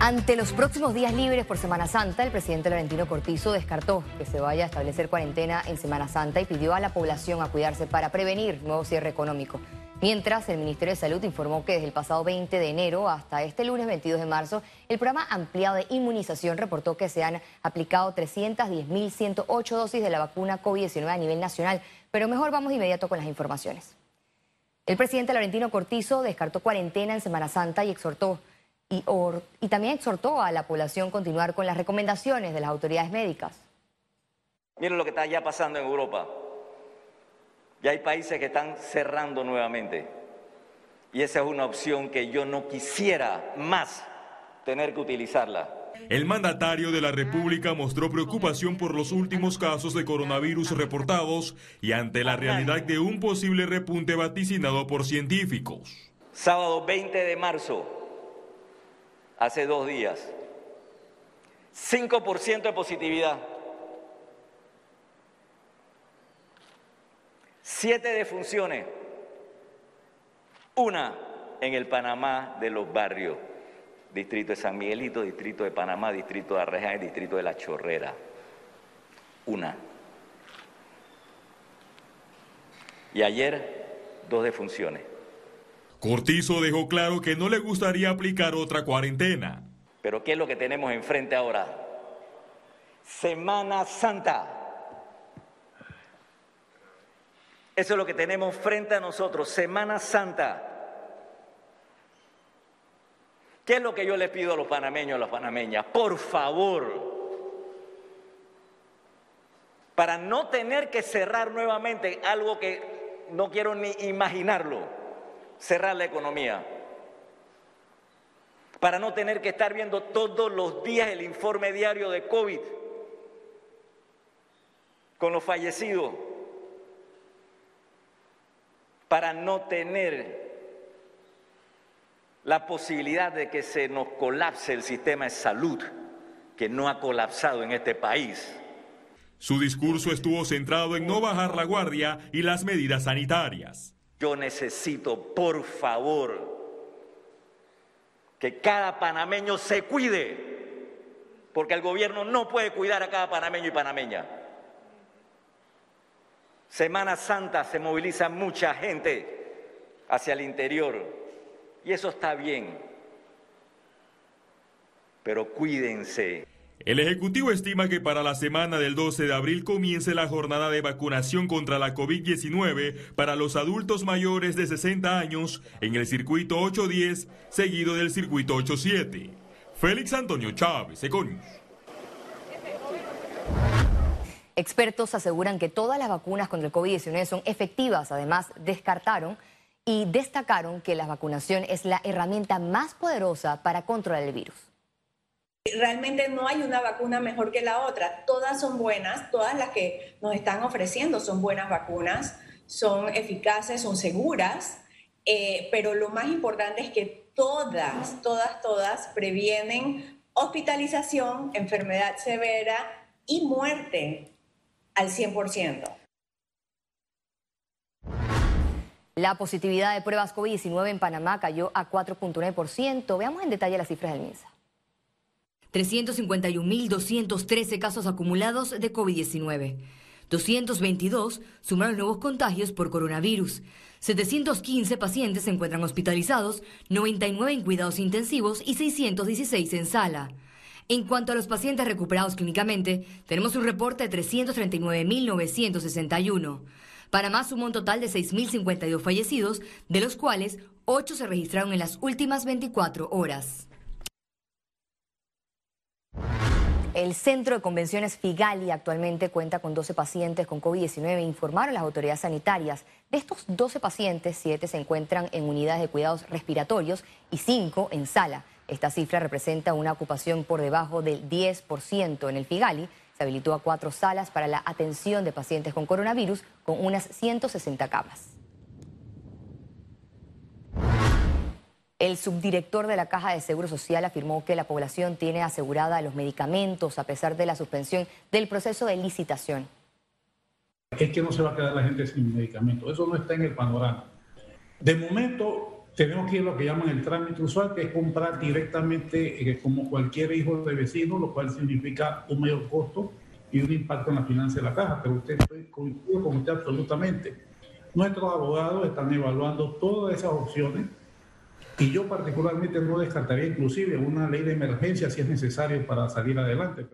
Ante los próximos días libres por Semana Santa, el presidente Laurentino Cortizo descartó que se vaya a establecer cuarentena en Semana Santa y pidió a la población a cuidarse para prevenir nuevo cierre económico. Mientras, el Ministerio de Salud informó que desde el pasado 20 de enero hasta este lunes 22 de marzo, el programa ampliado de inmunización reportó que se han aplicado 310.108 dosis de la vacuna COVID-19 a nivel nacional. Pero mejor vamos de inmediato con las informaciones. El presidente Laurentino Cortizo descartó cuarentena en Semana Santa y exhortó y, también exhortó a la población a continuar con las recomendaciones de las autoridades médicas. Miren lo que está ya pasando en Europa. Ya hay países que están cerrando nuevamente. Y esa es una opción que yo no quisiera más tener que utilizarla. El mandatario de la República mostró preocupación por los últimos casos de coronavirus reportados y ante la realidad de un posible repunte vaticinado por científicos. Sábado 20 de marzo, hace dos días. 5% de positividad. Siete defunciones. Una en el Panamá de los barrios. Distrito de San Miguelito, Distrito de Panamá, Distrito de Arreján y Distrito de La Chorrera. Una. Y ayer, dos defunciones. Cortizo dejó claro que no le gustaría aplicar otra cuarentena. Pero ¿qué es lo que tenemos enfrente ahora? Semana Santa. Eso es lo que tenemos frente a nosotros, Semana Santa. ¿Qué es lo que yo les pido a los panameños, a las panameñas? Por favor, para no tener que cerrar nuevamente algo que no quiero ni imaginarlo cerrar la economía, para no tener que estar viendo todos los días el informe diario de COVID con los fallecidos, para no tener la posibilidad de que se nos colapse el sistema de salud que no ha colapsado en este país. Su discurso estuvo centrado en no bajar la guardia y las medidas sanitarias. Yo necesito, por favor, que cada panameño se cuide, porque el gobierno no puede cuidar a cada panameño y panameña. Semana Santa se moviliza mucha gente hacia el interior y eso está bien, pero cuídense. El Ejecutivo estima que para la semana del 12 de abril comience la jornada de vacunación contra la COVID-19 para los adultos mayores de 60 años en el circuito 810, seguido del circuito 87. Félix Antonio Chávez, Econius. Expertos aseguran que todas las vacunas contra el COVID-19 son efectivas. Además, descartaron y destacaron que la vacunación es la herramienta más poderosa para controlar el virus. Realmente no hay una vacuna mejor que la otra. Todas son buenas, todas las que nos están ofreciendo son buenas vacunas, son eficaces, son seguras, eh, pero lo más importante es que todas, todas, todas previenen hospitalización, enfermedad severa y muerte al 100%. La positividad de pruebas COVID-19 en Panamá cayó a 4.9%. Veamos en detalle las cifras del MINSA. 351.213 casos acumulados de COVID-19. 222 sumaron nuevos contagios por coronavirus. 715 pacientes se encuentran hospitalizados, 99 en cuidados intensivos y 616 en sala. En cuanto a los pacientes recuperados clínicamente, tenemos un reporte de 339.961. Panamá sumó un total de 6.052 fallecidos, de los cuales 8 se registraron en las últimas 24 horas. El Centro de Convenciones Figali actualmente cuenta con 12 pacientes con COVID-19, informaron las autoridades sanitarias. De estos 12 pacientes, 7 se encuentran en unidades de cuidados respiratorios y 5 en sala. Esta cifra representa una ocupación por debajo del 10% en el Figali. Se habilitó a cuatro salas para la atención de pacientes con coronavirus con unas 160 camas. El subdirector de la Caja de Seguro Social afirmó que la población tiene asegurada los medicamentos a pesar de la suspensión del proceso de licitación. Es que no se va a quedar la gente sin medicamentos. Eso no está en el panorama. De momento tenemos que ir a lo que llaman el trámite usual, que es comprar directamente eh, como cualquier hijo de vecino, lo cual significa un mayor costo y un impacto en la finanza de la caja. Pero usted coincido con usted absolutamente. Nuestros abogados están evaluando todas esas opciones y yo particularmente no descartaría inclusive una ley de emergencia si es necesario para salir adelante.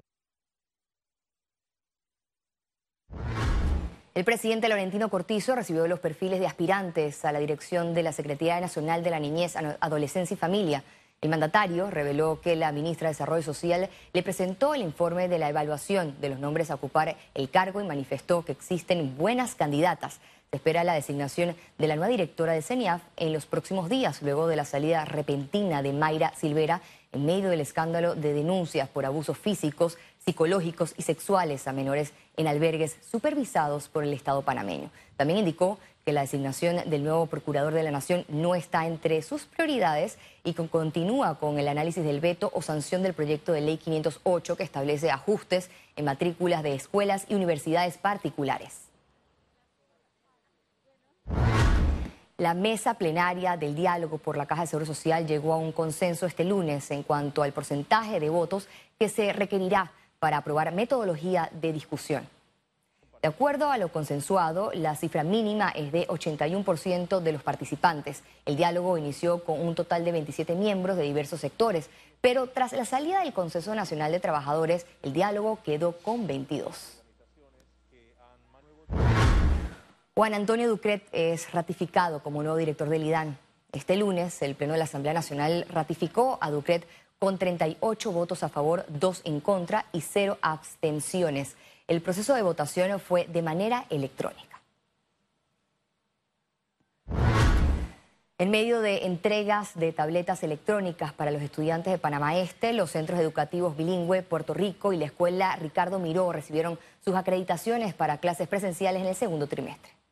El presidente Laurentino Cortizo recibió los perfiles de aspirantes a la dirección de la Secretaría Nacional de la Niñez, Adolescencia y Familia. El mandatario reveló que la ministra de Desarrollo Social le presentó el informe de la evaluación de los nombres a ocupar el cargo y manifestó que existen buenas candidatas. Espera la designación de la nueva directora de CENIAF en los próximos días, luego de la salida repentina de Mayra Silvera en medio del escándalo de denuncias por abusos físicos, psicológicos y sexuales a menores en albergues supervisados por el Estado panameño. También indicó que la designación del nuevo procurador de la Nación no está entre sus prioridades y continúa con el análisis del veto o sanción del proyecto de ley 508 que establece ajustes en matrículas de escuelas y universidades particulares. La mesa plenaria del diálogo por la Caja de Seguro Social llegó a un consenso este lunes en cuanto al porcentaje de votos que se requerirá para aprobar metodología de discusión. De acuerdo a lo consensuado, la cifra mínima es de 81% de los participantes. El diálogo inició con un total de 27 miembros de diversos sectores, pero tras la salida del Consenso Nacional de Trabajadores, el diálogo quedó con 22. Juan Antonio Ducret es ratificado como nuevo director del IDAN. Este lunes, el Pleno de la Asamblea Nacional ratificó a Ducret con 38 votos a favor, 2 en contra y 0 abstenciones. El proceso de votación fue de manera electrónica. En medio de entregas de tabletas electrónicas para los estudiantes de Panamá Este, los centros educativos bilingüe Puerto Rico y la escuela Ricardo Miró recibieron sus acreditaciones para clases presenciales en el segundo trimestre.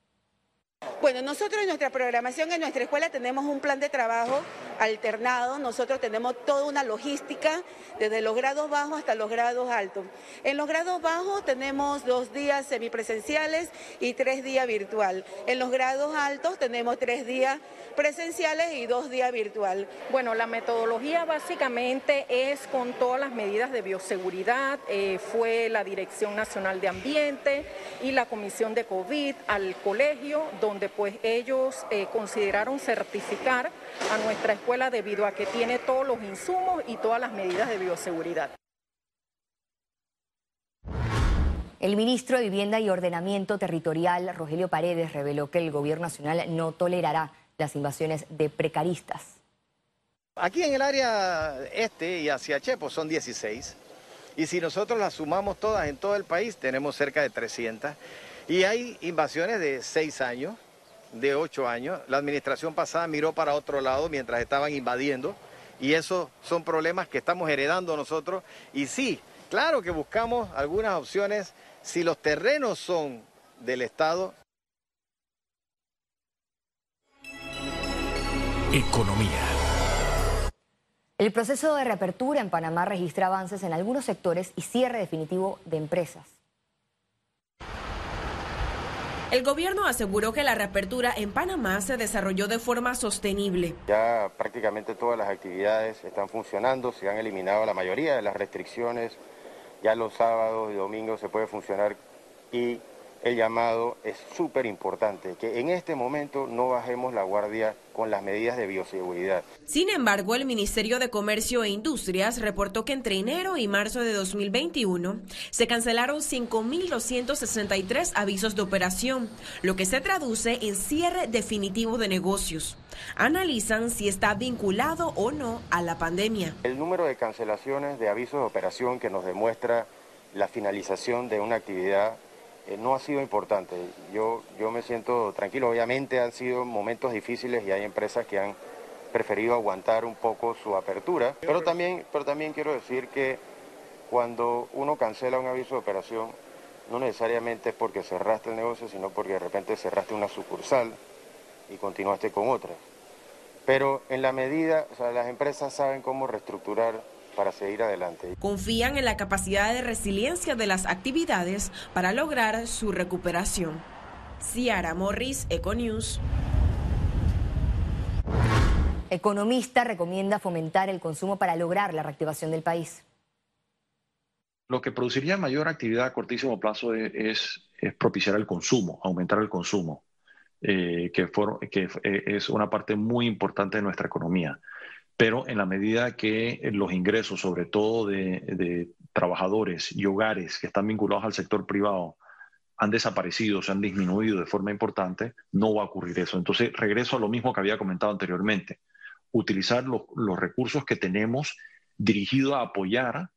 Bueno, nosotros en nuestra programación, en nuestra escuela tenemos un plan de trabajo alternado, nosotros tenemos toda una logística desde los grados bajos hasta los grados altos. En los grados bajos tenemos dos días semipresenciales y tres días virtual. En los grados altos tenemos tres días presenciales y dos días virtual. Bueno, la metodología básicamente es con todas las medidas de bioseguridad, eh, fue la Dirección Nacional de Ambiente y la Comisión de COVID al colegio, donde pues ellos eh, consideraron certificar a nuestra escuela debido a que tiene todos los insumos y todas las medidas de bioseguridad. El ministro de Vivienda y Ordenamiento Territorial, Rogelio Paredes, reveló que el gobierno nacional no tolerará las invasiones de precaristas. Aquí en el área este y hacia Chepo son 16. Y si nosotros las sumamos todas en todo el país, tenemos cerca de 300. Y hay invasiones de 6 años, de 8 años. La administración pasada miró para otro lado mientras estaban invadiendo. Y esos son problemas que estamos heredando nosotros. Y sí, claro que buscamos algunas opciones. Si los terrenos son del Estado, Economía. El proceso de reapertura en Panamá registra avances en algunos sectores y cierre definitivo de empresas. El gobierno aseguró que la reapertura en Panamá se desarrolló de forma sostenible. Ya prácticamente todas las actividades están funcionando, se han eliminado la mayoría de las restricciones, ya los sábados y domingos se puede funcionar y el llamado es súper importante, que en este momento no bajemos la guardia con las medidas de bioseguridad. Sin embargo, el Ministerio de Comercio e Industrias reportó que entre enero y marzo de 2021 se cancelaron 5.263 avisos de operación, lo que se traduce en cierre definitivo de negocios. Analizan si está vinculado o no a la pandemia. El número de cancelaciones de avisos de operación que nos demuestra la finalización de una actividad eh, no ha sido importante. Yo, yo me siento tranquilo. Obviamente han sido momentos difíciles y hay empresas que han preferido aguantar un poco su apertura. Pero también, pero también quiero decir que cuando uno cancela un aviso de operación, no necesariamente es porque cerraste el negocio, sino porque de repente cerraste una sucursal y continuaste con otra. Pero en la medida, o sea, las empresas saben cómo reestructurar para seguir adelante. Confían en la capacidad de resiliencia de las actividades para lograr su recuperación. Ciara Morris, Econews. economista recomienda fomentar el consumo para lograr la reactivación del país. Lo que produciría mayor actividad a cortísimo plazo es, propiciar el consumo, aumentar el consumo, eh, que, eh, es una parte muy importante de nuestra economía. Pero en la medida que los ingresos, sobre todo de trabajadores y hogares que están vinculados al sector privado, han desaparecido, se han disminuido de forma importante, no va a ocurrir eso. Entonces, regreso a lo mismo que había comentado anteriormente, utilizar los, recursos que tenemos dirigidos a apoyar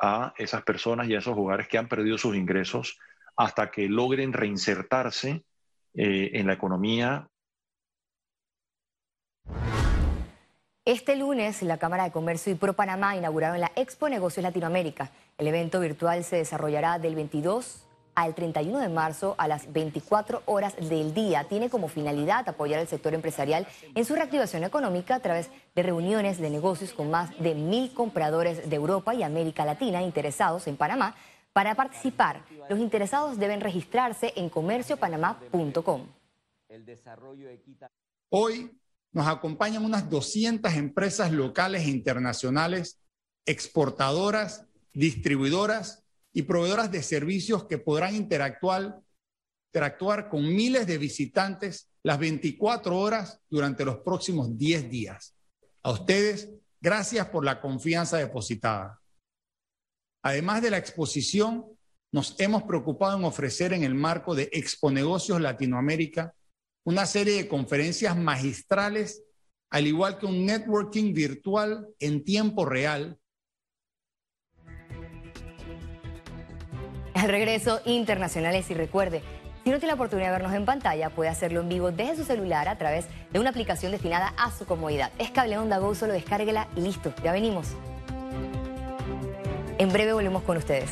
a esas personas y a esos hogares que han perdido sus ingresos hasta que logren reinsertarse eh, en la economía. Este lunes, la Cámara de Comercio y Pro Panamá inauguraron la Expo Negocios Latinoamérica. El evento virtual se desarrollará del 22 al 31 de marzo a las 24 horas del día. Tiene como finalidad apoyar al sector empresarial en su reactivación económica a través de reuniones de negocios con más de mil compradores de Europa y América Latina interesados en Panamá. Para participar, los interesados deben registrarse en comerciopanamá.com. Hoy nos acompañan unas 200 empresas locales e internacionales, exportadoras, distribuidoras y proveedoras de servicios que podrán interactuar, interactuar con miles de visitantes las 24 horas durante los próximos 10 días. A ustedes, gracias por la confianza depositada. Además de la exposición, nos hemos preocupado en ofrecer en el marco de Expo Negocios Latinoamérica una serie de conferencias magistrales, al igual que un networking virtual en tiempo real Al regreso, internacionales y recuerde, si no tiene la oportunidad de vernos en pantalla, puede hacerlo en vivo desde su celular a través de una aplicación destinada a su comodidad. Es Cable Onda Go, solo descárguela y listo, ya venimos. En breve volvemos con ustedes.